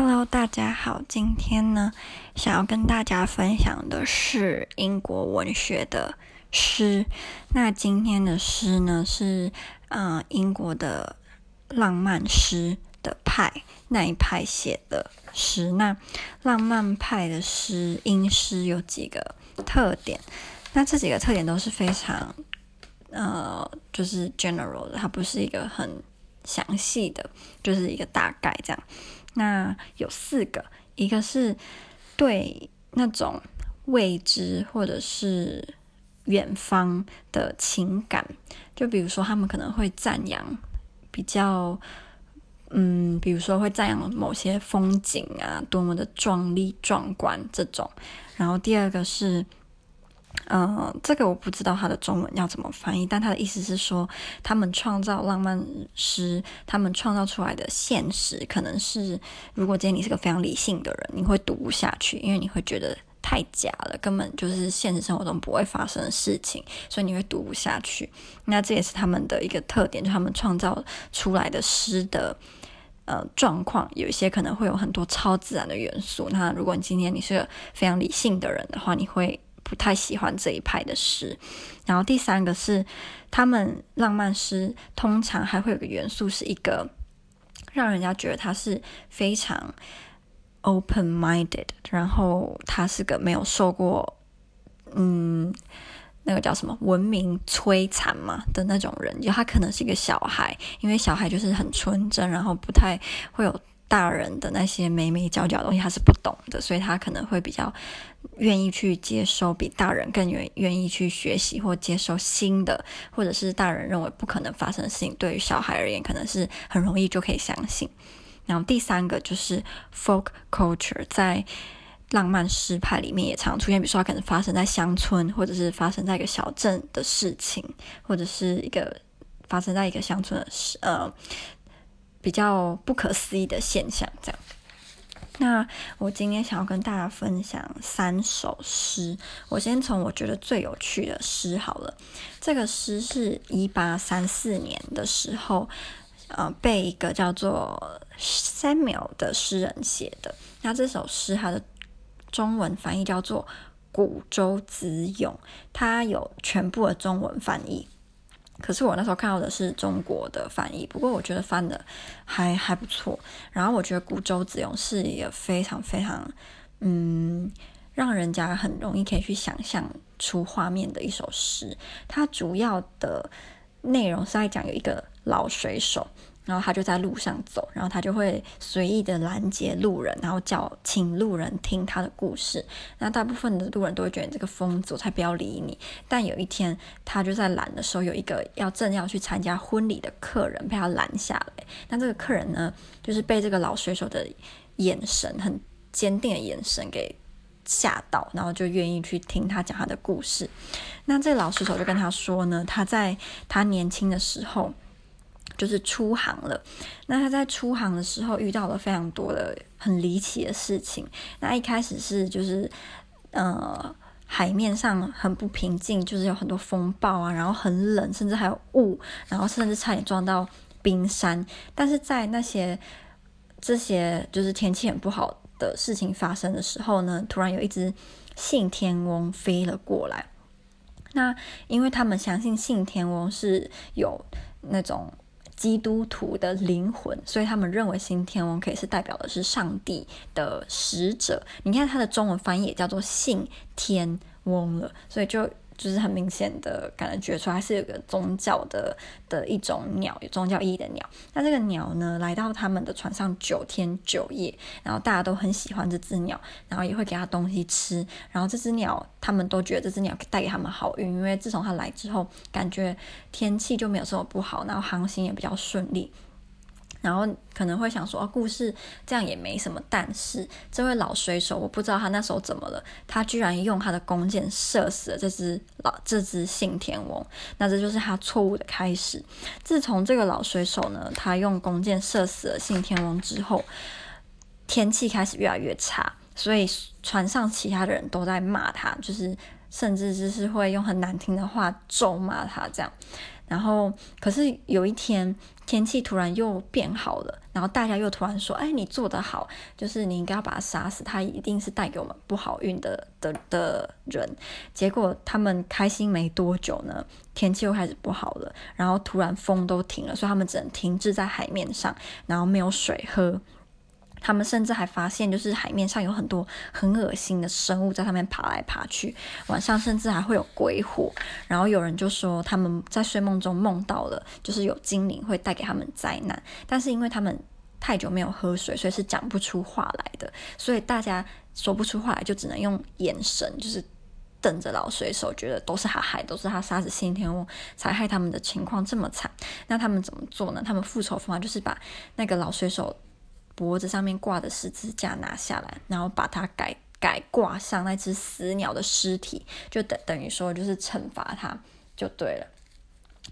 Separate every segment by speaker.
Speaker 1: Hello，大家好。今天呢，想要跟大家分享的是英国文学的诗。那今天的诗呢，是嗯、呃，英国的浪漫诗的派那一派写的诗。那浪漫派的诗，英诗有几个特点？那这几个特点都是非常呃，就是 general 的，它不是一个很详细的，就是一个大概这样。那有四个，一个是对那种未知或者是远方的情感，就比如说他们可能会赞扬比较，嗯，比如说会赞扬某些风景啊，多么的壮丽壮观这种。然后第二个是。嗯、这个我不知道它的中文要怎么翻译，但他的意思是说，他们创造浪漫诗，他们创造出来的现实，可能是如果今天你是个非常理性的人，你会读不下去，因为你会觉得太假了，根本就是现实生活中不会发生的事情，所以你会读不下去。那这也是他们的一个特点，就他们创造出来的诗的呃状况，有一些可能会有很多超自然的元素。那如果你今天你是个非常理性的人的话，你会。不太喜欢这一派的诗，然后第三个是他们浪漫诗通常还会有个元素，是一个让人家觉得他是非常 open-minded，然后他是个没有受过嗯那个叫什么文明摧残嘛的那种人，就他可能是一个小孩，因为小孩就是很纯真，然后不太会有。大人的那些眉眉角角的东西，他是不懂的，所以他可能会比较愿意去接收，比大人更愿愿意去学习或接受新的，或者是大人认为不可能发生的事情，对于小孩而言，可能是很容易就可以相信。然后第三个就是 folk culture，在浪漫诗派里面也常出现，比如说它可能发生在乡村，或者是发生在一个小镇的事情，或者是一个发生在一个乡村的事，呃。比较不可思议的现象，这样。那我今天想要跟大家分享三首诗。我先从我觉得最有趣的诗好了。这个诗是一八三四年的时候，呃，被一个叫做 Samuel 的诗人写的。那这首诗它的中文翻译叫做《古舟子咏》，它有全部的中文翻译。可是我那时候看到的是中国的翻译，不过我觉得翻的还还不错。然后我觉得《古舟子咏》是也非常非常，嗯，让人家很容易可以去想象出画面的一首诗。它主要的内容是在讲有一个老水手。然后他就在路上走，然后他就会随意的拦截路人，然后叫请路人听他的故事。那大部分的路人都会觉得你这个疯子，我才不要理你。但有一天，他就在拦的时候，有一个要正要去参加婚礼的客人被他拦下来。那这个客人呢，就是被这个老水手的眼神很坚定的眼神给吓到，然后就愿意去听他讲他的故事。那这个老水手就跟他说呢，他在他年轻的时候。就是出航了，那他在出航的时候遇到了非常多的很离奇的事情。那一开始是就是，呃，海面上很不平静，就是有很多风暴啊，然后很冷，甚至还有雾，然后甚至差点撞到冰山。但是在那些这些就是天气很不好的事情发生的时候呢，突然有一只信天翁飞了过来。那因为他们相信信天翁是有那种。基督徒的灵魂，所以他们认为信天翁可以是代表的是上帝的使者。你看它的中文翻译也叫做信天翁了，所以就就是很明显的感觉出来是有个宗教的的一种鸟，有宗教意义的鸟。那这个鸟呢，来到他们的船上九天九夜，然后大家都很喜欢这只鸟，然后也会给它东西吃。然后这只鸟，他们都觉得这只鸟带给他们好运，因为自从它来之后，感觉天气就没有这么不好，然后航行也比较顺利。然后可能会想说，哦，故事这样也没什么。但是这位老水手，我不知道他那时候怎么了，他居然用他的弓箭射死了这只老这只信天翁。那这就是他错误的开始。自从这个老水手呢，他用弓箭射死了信天翁之后，天气开始越来越差，所以船上其他的人都在骂他，就是甚至就是会用很难听的话咒骂他这样。然后可是有一天天气突然又变好了，然后大家又突然说：“哎，你做得好，就是你应该要把他杀死，他一定是带给我们不好运的的的人。”结果他们开心没多久呢，天气又开始不好了，然后突然风都停了，所以他们只能停滞在海面上，然后没有水喝。他们甚至还发现，就是海面上有很多很恶心的生物在上面爬来爬去。晚上甚至还会有鬼火。然后有人就说他们在睡梦中梦到了，就是有精灵会带给他们灾难。但是因为他们太久没有喝水，所以是讲不出话来的。所以大家说不出话来，就只能用眼神，就是瞪着老水手，觉得都是他害，都是他杀死信天翁才害他们的情况这么惨。那他们怎么做呢？他们复仇方法就是把那个老水手。脖子上面挂的十字架拿下来，然后把它改改挂上那只死鸟的尸体，就等等于说就是惩罚他就对了。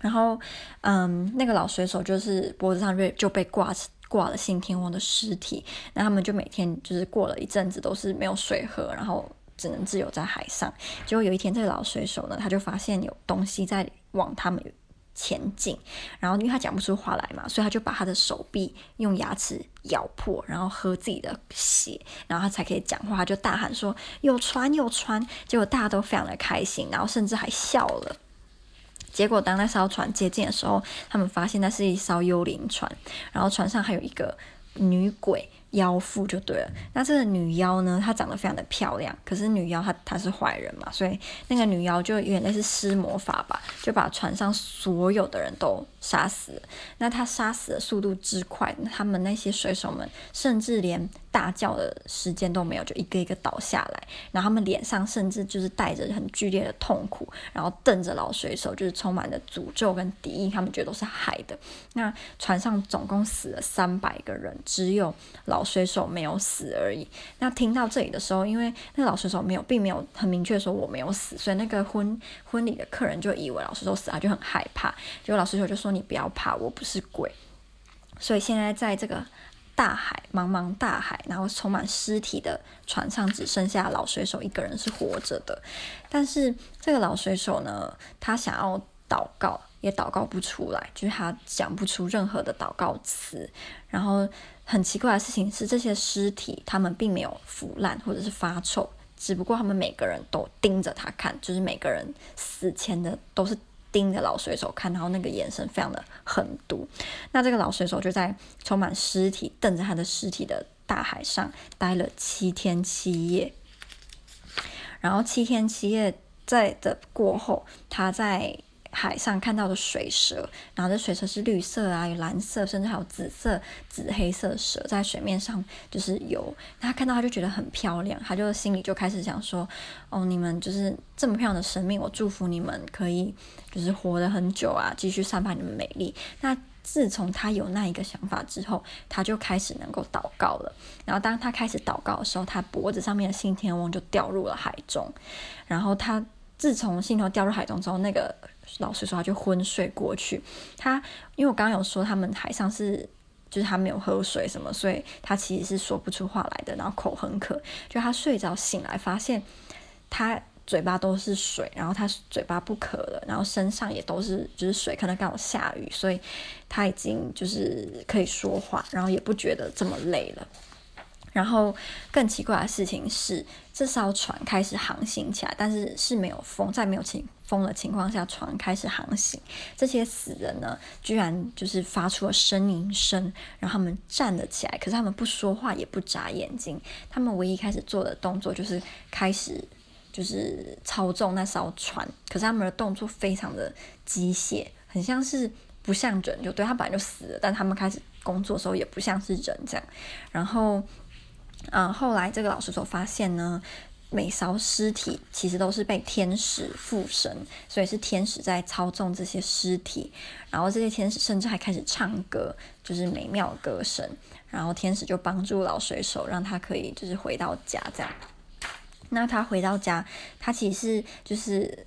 Speaker 1: 然后，嗯，那个老水手就是脖子上就就被挂挂了信天翁的尸体，那他们就每天就是过了一阵子都是没有水喝，然后只能自由在海上。结果有一天，这个老水手呢，他就发现有东西在往他们。前进，然后因为他讲不出话来嘛，所以他就把他的手臂用牙齿咬破，然后喝自己的血，然后他才可以讲话。他就大喊说：“有船，有船！”结果大家都非常的开心，然后甚至还笑了。结果当那艘船接近的时候，他们发现那是一艘幽灵船，然后船上还有一个女鬼。妖妇就对了，那这个女妖呢，她长得非常的漂亮，可是女妖她她是坏人嘛，所以那个女妖就有点类似施魔法吧，就把船上所有的人都杀死。那她杀死的速度之快，他们那些水手们甚至连大叫的时间都没有，就一个一个倒下来，然后他们脸上甚至就是带着很剧烈的痛苦，然后瞪着老水手，就是充满了诅咒跟敌意，他们觉得都是害的。那船上总共死了三百个人，只有老。水手没有死而已。那听到这里的时候，因为那个老水手没有，并没有很明确说我没有死，所以那个婚婚礼的客人就以为老水手死了，就很害怕。结果老水手就说：“你不要怕，我不是鬼。”所以现在在这个大海，茫茫大海，然后充满尸体的船上，只剩下老水手一个人是活着的。但是这个老水手呢，他想要祷告，也祷告不出来，就是他讲不出任何的祷告词，然后。很奇怪的事情是，这些尸体他们并没有腐烂或者是发臭，只不过他们每个人都盯着他看，就是每个人死前的都是盯着老水手看，然后那个眼神非常的狠毒。那这个老水手就在充满尸体、瞪着他的尸体的大海上待了七天七夜，然后七天七夜在的过后，他在。海上看到的水蛇，然后这水蛇是绿色啊，有蓝色，甚至还有紫色、紫黑色蛇在水面上就是游。他看到他就觉得很漂亮，他就心里就开始想说：“哦，你们就是这么漂亮的生命，我祝福你们可以就是活得很久啊，继续散发你们美丽。”那自从他有那一个想法之后，他就开始能够祷告了。然后当他开始祷告的时候，他脖子上面的信天翁就掉入了海中。然后他自从信头掉入海中之后，那个。老师说，他就昏睡过去。他因为我刚刚有说，他们海上是就是他没有喝水什么，所以他其实是说不出话来的，然后口很渴。就他睡着醒来，发现他嘴巴都是水，然后他嘴巴不渴了，然后身上也都是就是水，可能刚好下雨，所以他已经就是可以说话，然后也不觉得这么累了。然后更奇怪的事情是，这艘船开始航行起来，但是是没有风，在没有情风的情况下，船开始航行。这些死人呢，居然就是发出了呻吟声，然后他们站了起来，可是他们不说话，也不眨眼睛。他们唯一开始做的动作就是开始就是操纵那艘船，可是他们的动作非常的机械，很像是不像人，就对，他本来就死了，但他们开始工作的时候也不像是人这样，然后。嗯，后来这个老师所发现呢，每艘尸体其实都是被天使附身，所以是天使在操纵这些尸体，然后这些天使甚至还开始唱歌，就是美妙歌声，然后天使就帮助老水手，让他可以就是回到家这样。那他回到家，他其实就是。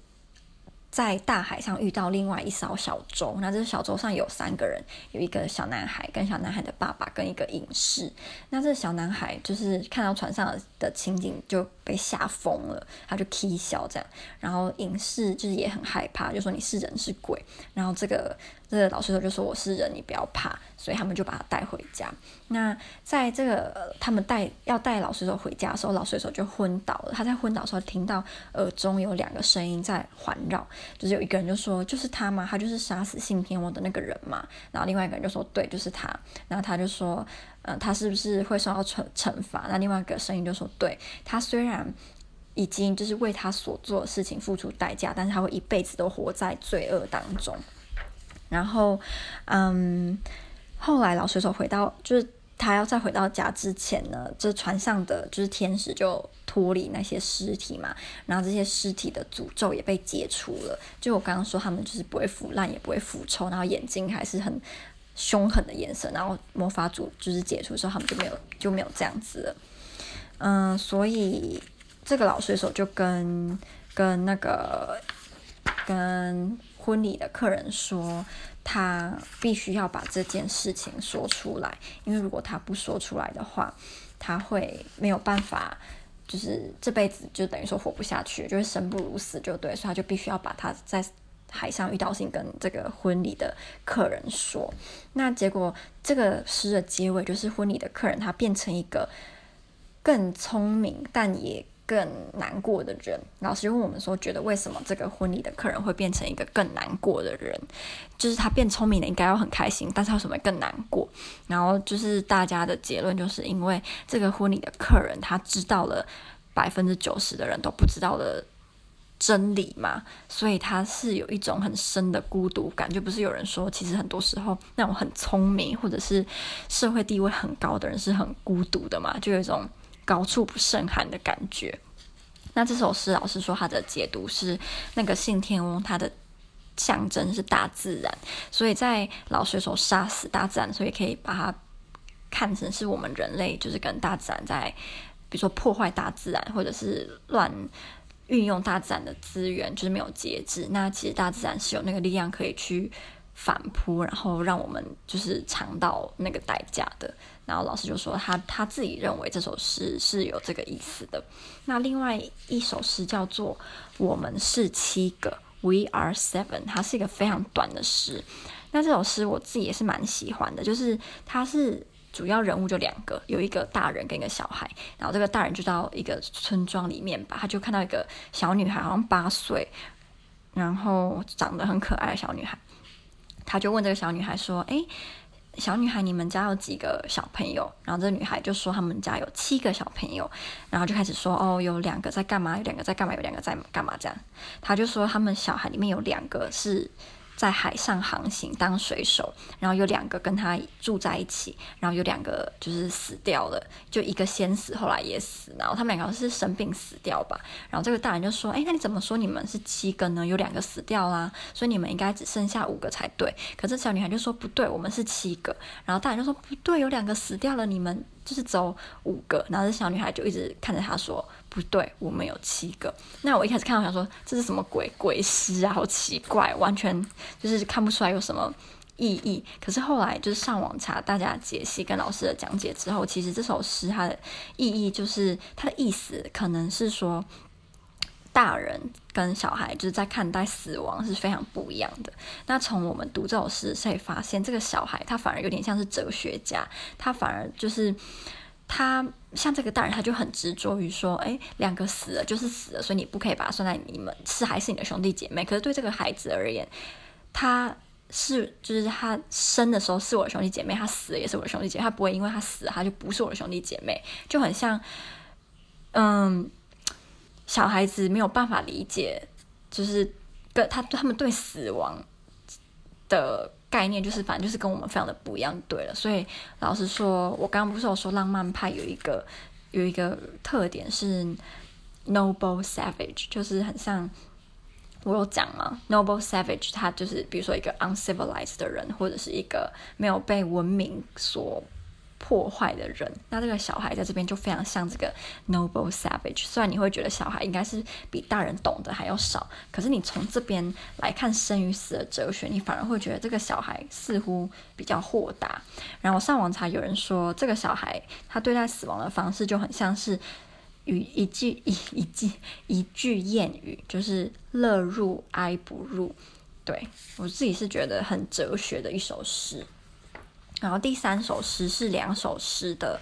Speaker 1: 在大海上遇到另外一艘小舟，那这小舟上有三个人，有一个小男孩跟小男孩的爸爸跟一个隐士。那这小男孩就是看到船上的情景就被吓疯了，他就起笑这样，然后隐士就是也很害怕，就说你是人是鬼，然后这个这个老水手就说我是人，你不要怕，所以他们就把他带回家。那在这个他们带要带老水手回家的时候，老水手就昏倒了。他在昏倒的时候听到耳中有两个声音在环绕，就是有一个人就说就是他嘛？他就是杀死信天翁的那个人嘛。然后另外一个人就说对，就是他。然后他就说。嗯，他是不是会受到惩惩罚？那另外一个声音就说：“对，他虽然已经就是为他所做的事情付出代价，但是他会一辈子都活在罪恶当中。”然后，嗯，后来老水手回到，就是他要再回到家之前呢，这船上的就是天使就脱离那些尸体嘛，然后这些尸体的诅咒也被解除了。就我刚刚说，他们就是不会腐烂，也不会腐臭，然后眼睛还是很。凶狠的颜色，然后魔法组就是解除之后，他们就没有就没有这样子了。嗯，所以这个老水手就跟跟那个跟婚礼的客人说，他必须要把这件事情说出来，因为如果他不说出来的话，他会没有办法，就是这辈子就等于说活不下去，就是生不如死，就对，所以他就必须要把他在。海上遇到性跟这个婚礼的客人说，那结果这个诗的结尾就是婚礼的客人他变成一个更聪明但也更难过的人。老师问我们说，觉得为什么这个婚礼的客人会变成一个更难过的人？就是他变聪明了，应该要很开心，但是为什么更难过？然后就是大家的结论就是因为这个婚礼的客人他知道了百分之九十的人都不知道的。真理嘛，所以他是有一种很深的孤独感。就不是有人说，其实很多时候那种很聪明或者是社会地位很高的人是很孤独的嘛，就有一种高处不胜寒的感觉。那这首诗老师说他的解读是那个信天翁，他的象征是大自然，所以在老水手杀死大自然，所以可以把它看成是我们人类就是跟大自然在，比如说破坏大自然或者是乱。运用大自然的资源就是没有节制，那其实大自然是有那个力量可以去反扑，然后让我们就是尝到那个代价的。然后老师就说他他自己认为这首诗是有这个意思的。那另外一首诗叫做《我们是七个》，We are seven，它是一个非常短的诗。那这首诗我自己也是蛮喜欢的，就是它是。主要人物就两个，有一个大人跟一个小孩。然后这个大人就到一个村庄里面吧，他就看到一个小女孩，好像八岁，然后长得很可爱的小女孩。他就问这个小女孩说：“哎，小女孩，你们家有几个小朋友？”然后这女孩就说：“他们家有七个小朋友。”然后就开始说：“哦，有两个在干嘛？有两个在干嘛？有两个在干嘛？”这样，他就说他们小孩里面有两个是。在海上航行当水手，然后有两个跟他住在一起，然后有两个就是死掉了，就一个先死，后来也死，然后他们两个是生病死掉吧。然后这个大人就说：“哎，那你怎么说你们是七个呢？有两个死掉啦，所以你们应该只剩下五个才对。”可是小女孩就说：“不对，我们是七个。”然后大人就说：“不对，有两个死掉了，你们就是走五个。”然后这小女孩就一直看着他说。不对，我们有七个。那我一开始看到，想说这是什么鬼鬼诗啊，好奇怪，完全就是看不出来有什么意义。可是后来就是上网查大家解析跟老师的讲解之后，其实这首诗它的意义就是它的意思可能是说，大人跟小孩就是在看待死亡是非常不一样的。那从我们读这首诗，可以发现这个小孩他反而有点像是哲学家，他反而就是。他像这个大人，他就很执着于说，哎，两个死了就是死了，所以你不可以把它算在你们是还是你的兄弟姐妹。可是对这个孩子而言，他是就是他生的时候是我的兄弟姐妹，他死了也是我的兄弟姐妹，他不会因为他死了他就不是我的兄弟姐妹，就很像，嗯，小孩子没有办法理解，就是跟他他们对死亡的。概念就是，反正就是跟我们非常的不一样，对了。所以老实说，我刚刚不是有说浪漫派有一个有一个特点是 noble savage，就是很像我有讲嘛，noble savage，他就是比如说一个 uncivilized 的人，或者是一个没有被文明所。破坏的人，那这个小孩在这边就非常像这个 noble savage。虽然你会觉得小孩应该是比大人懂得还要少，可是你从这边来看生与死的哲学，你反而会觉得这个小孩似乎比较豁达。然后我上网查，有人说这个小孩他对待死亡的方式就很像是语一句一一句一句谚语，就是乐入哀不入。对，我自己是觉得很哲学的一首诗。然后第三首诗是两首诗的，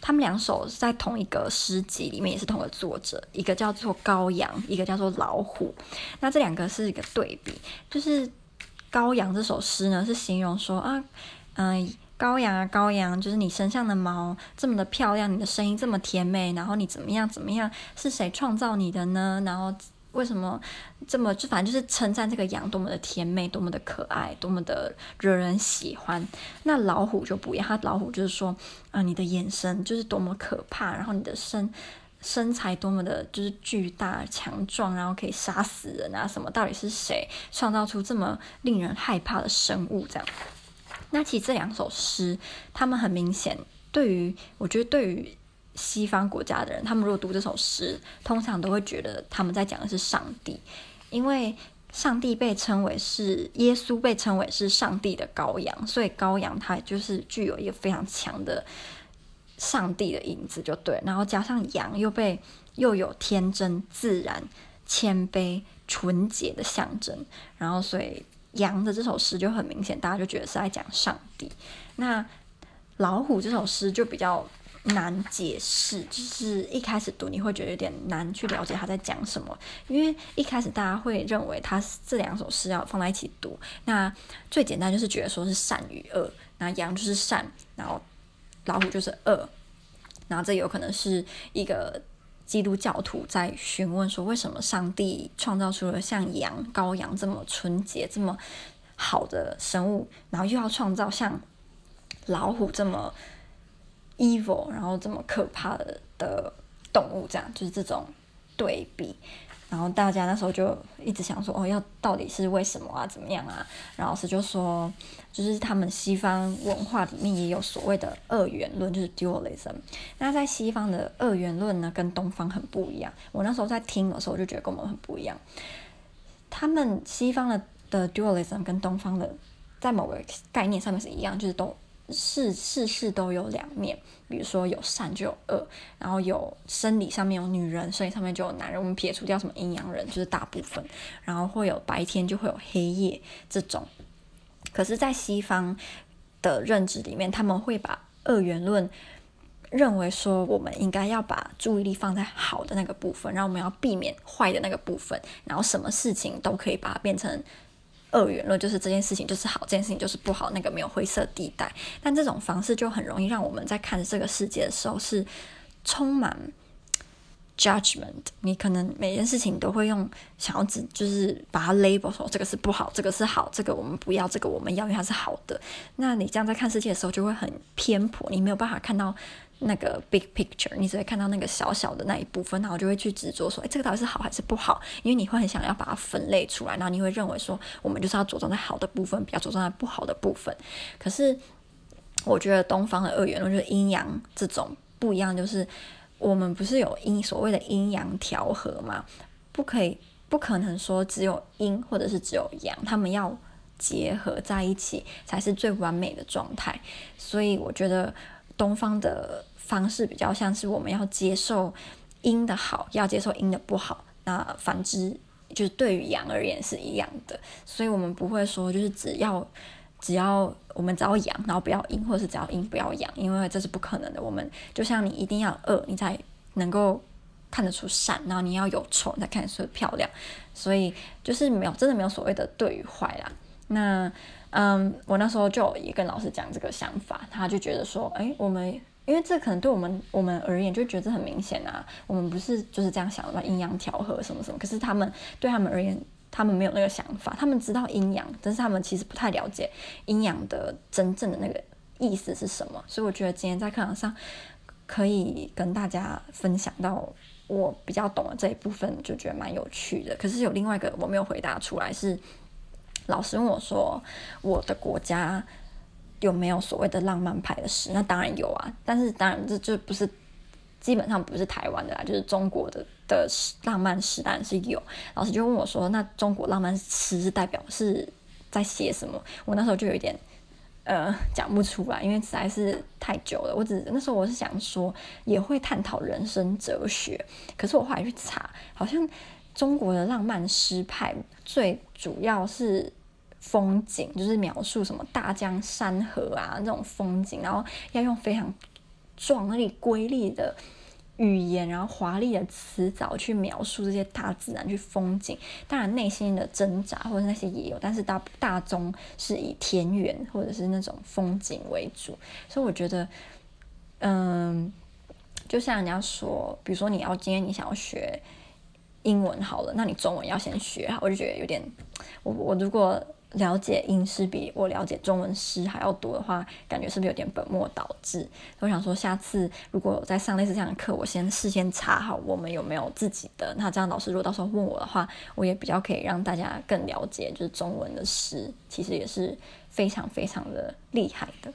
Speaker 1: 他们两首在同一个诗集里面，也是同一个作者，一个叫做《羔羊》，一个叫做《老虎》。那这两个是一个对比，就是《羔羊》这首诗呢，是形容说啊，嗯、羔羊啊，羔羊，就是你身上的毛这么的漂亮，你的声音这么甜美，然后你怎么样怎么样？是谁创造你的呢？然后为什么这么就反正就是称赞这个羊多么的甜美，多么的可爱，多么的惹人喜欢。那老虎就不一样，它老虎就是说啊、你的眼神就是多么可怕，然后你的身身材多么的就是巨大强壮，然后可以杀死人啊什么？到底是谁创造出这么令人害怕的生物？这样。那其实这两首诗，他们很明显，对于我觉得对于西方国家的人，他们如果读这首诗，通常都会觉得他们在讲的是上帝，因为上帝被称为是耶稣被称为是上帝的羔羊，所以羔羊它就是具有一个非常强的上帝的影子，就对。然后加上羊又被又有天真、自然、谦卑、纯洁的象征，然后所以。羊的这首诗就很明显，大家就觉得是在讲上帝。那老虎这首诗就比较难解释，就是一开始读你会觉得有点难去了解他在讲什么，因为一开始大家会认为他这两首诗要放在一起读。那最简单就是觉得说是善与恶，那羊就是善，然后老虎就是恶，然后这有可能是一个。基督教徒在询问说：“为什么上帝创造出了像羊、羔羊这么纯洁、这么好的生物，然后又要创造像老虎这么 evil，然后这么可怕的的动物？这样就是这种对比。”然后大家那时候就一直想说：“哦，要到底是为什么啊？怎么样啊？”然后老师就说：“就是他们西方文化里面也有所谓的二元论，就是 dualism。那在西方的二元论呢，跟东方很不一样。我那时候在听的时候，就觉得跟我们很不一样。他们西方的的 dualism 跟东方的在某个概念上面是一样，就是都。”事事事都有两面，比如说有善就有恶，然后有生理上面有女人，生理上面就有男人。我们撇除掉什么阴阳人，就是大部分，然后会有白天就会有黑夜这种。可是，在西方的认知里面，他们会把二元论认为说，我们应该要把注意力放在好的那个部分，然后我们要避免坏的那个部分，然后什么事情都可以把它变成。二元论就是这件事情就是好，这件事情就是不好，那个没有灰色地带。但这种方式就很容易让我们在看这个世界的时候是充满 judgment。你可能每件事情都会用想要指，就是把它 label 说这个是不好，这个是好，这个我们不要，这个我们要，因为它是好的。那你这样在看世界的时候就会很偏颇，你没有办法看到。那个 big picture，你只会看到那个小小的那一部分，然后就会去执着说，哎，这个到底是好还是不好？因为你会很想要把它分类出来，然后你会认为说，我们就是要着重在好的部分，比较着重在不好的部分。可是，我觉得东方的二元论就是阴阳这种不一样，就是我们不是有阴所谓的阴阳调和嘛？不可以，不可能说只有阴或者是只有阳，他们要结合在一起才是最完美的状态。所以，我觉得东方的。方式比较像是我们要接受阴的好，要接受阴的不好。那反之，就是对于阳而言是一样的。所以我们不会说，就是只要只要我们只要阳，然后不要阴，或者是只要阴不要阳，因为这是不可能的。我们就像你一定要恶，你才能够看得出善，然后你要有丑，你才看得出漂亮。所以就是没有真的没有所谓的对与坏啦。那嗯，我那时候就也跟老师讲这个想法，他就觉得说，哎，我们。因为这可能对我们我们而言就觉得很明显啊，我们不是就是这样想的嘛，阴阳调和什么什么。可是他们对他们而言，他们没有那个想法，他们知道阴阳，但是他们其实不太了解阴阳的真正的那个意思是什么。所以我觉得今天在课堂上可以跟大家分享到我比较懂的这一部分，就觉得蛮有趣的。可是有另外一个我没有回答出来，是老师问我说，我的国家。有没有所谓的浪漫派的诗？那当然有啊，但是当然这就不是基本上不是台湾的啦，就是中国的的诗浪漫诗当然是有。老师就问我说：“那中国浪漫诗是代表是在写什么？”我那时候就有一点呃讲不出来，因为实在是太久了。我只那时候我是想说也会探讨人生哲学，可是我后来去查，好像中国的浪漫诗派最主要是风景，就是描述什么大江山河啊这种风景，然后要用非常壮丽瑰丽的。语言，然后华丽的词藻去描述这些大自然，去风景。当然，内心的挣扎或者那些也有，但是大大宗是以田园或者是那种风景为主。所以我觉得，嗯，就像人家说，比如说你要今天你想要学英文好了，那你中文要先学好。我就觉得有点，我我如果。了解英诗比我了解中文诗还要多的话，感觉是不是有点本末倒置？我想说，下次如果有在上类似这样的课，我先事先查好我们有没有自己的。那这样老师如果到时候问我的话，我也比较可以让大家更了解，就是中文的诗其实也是非常非常的厉害的。